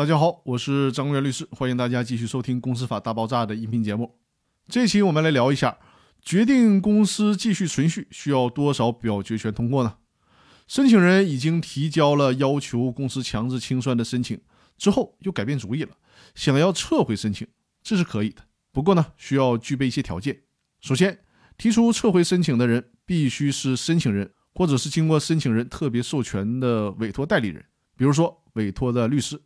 大家好，我是张元律师，欢迎大家继续收听《公司法大爆炸》的音频节目。这期我们来聊一下，决定公司继续存续需要多少表决权通过呢？申请人已经提交了要求公司强制清算的申请，之后又改变主意了，想要撤回申请，这是可以的。不过呢，需要具备一些条件。首先，提出撤回申请的人必须是申请人，或者是经过申请人特别授权的委托代理人，比如说委托的律师。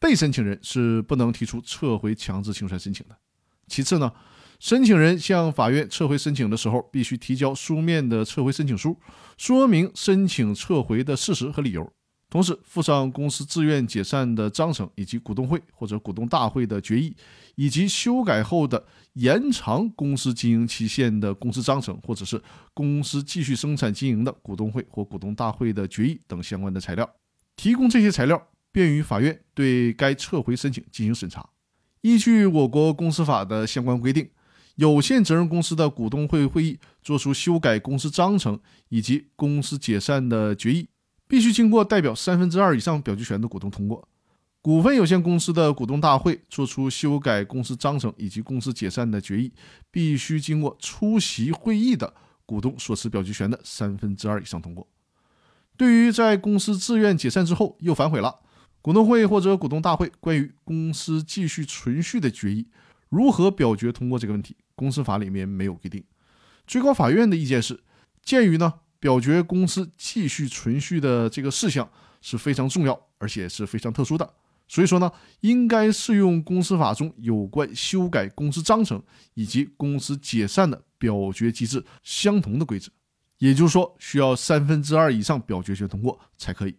被申请人是不能提出撤回强制清算申请的。其次呢，申请人向法院撤回申请的时候，必须提交书面的撤回申请书，说明申请撤回的事实和理由，同时附上公司自愿解散的章程，以及股东会或者股东大会的决议，以及修改后的延长公司经营期限的公司章程，或者是公司继续生产经营的股东会或股东大会的决议等相关的材料。提供这些材料。便于法院对该撤回申请进行审查。依据我国公司法的相关规定，有限责任公司的股东会会议作出修改公司章程以及公司解散的决议，必须经过代表三分之二以上表决权的股东通过；股份有限公司的股东大会作出修改公司章程以及公司解散的决议，必须经过出席会议的股东所持表决权的三分之二以上通过。对于在公司自愿解散之后又反悔了，股东会或者股东大会关于公司继续存续的决议如何表决通过这个问题，公司法里面没有规定。最高法院的意见是，鉴于呢表决公司继续存续的这个事项是非常重要，而且是非常特殊的，所以说呢应该适用公司法中有关修改公司章程以及公司解散的表决机制相同的规则，也就是说需要三分之二以上表决权通过才可以。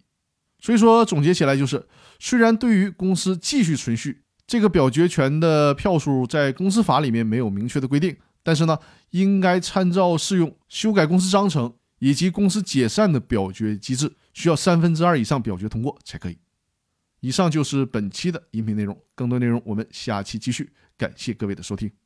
所以说，总结起来就是，虽然对于公司继续存续这个表决权的票数在公司法里面没有明确的规定，但是呢，应该参照适用修改公司章程以及公司解散的表决机制，需要三分之二以上表决通过才可以。以上就是本期的音频内容，更多内容我们下期继续。感谢各位的收听。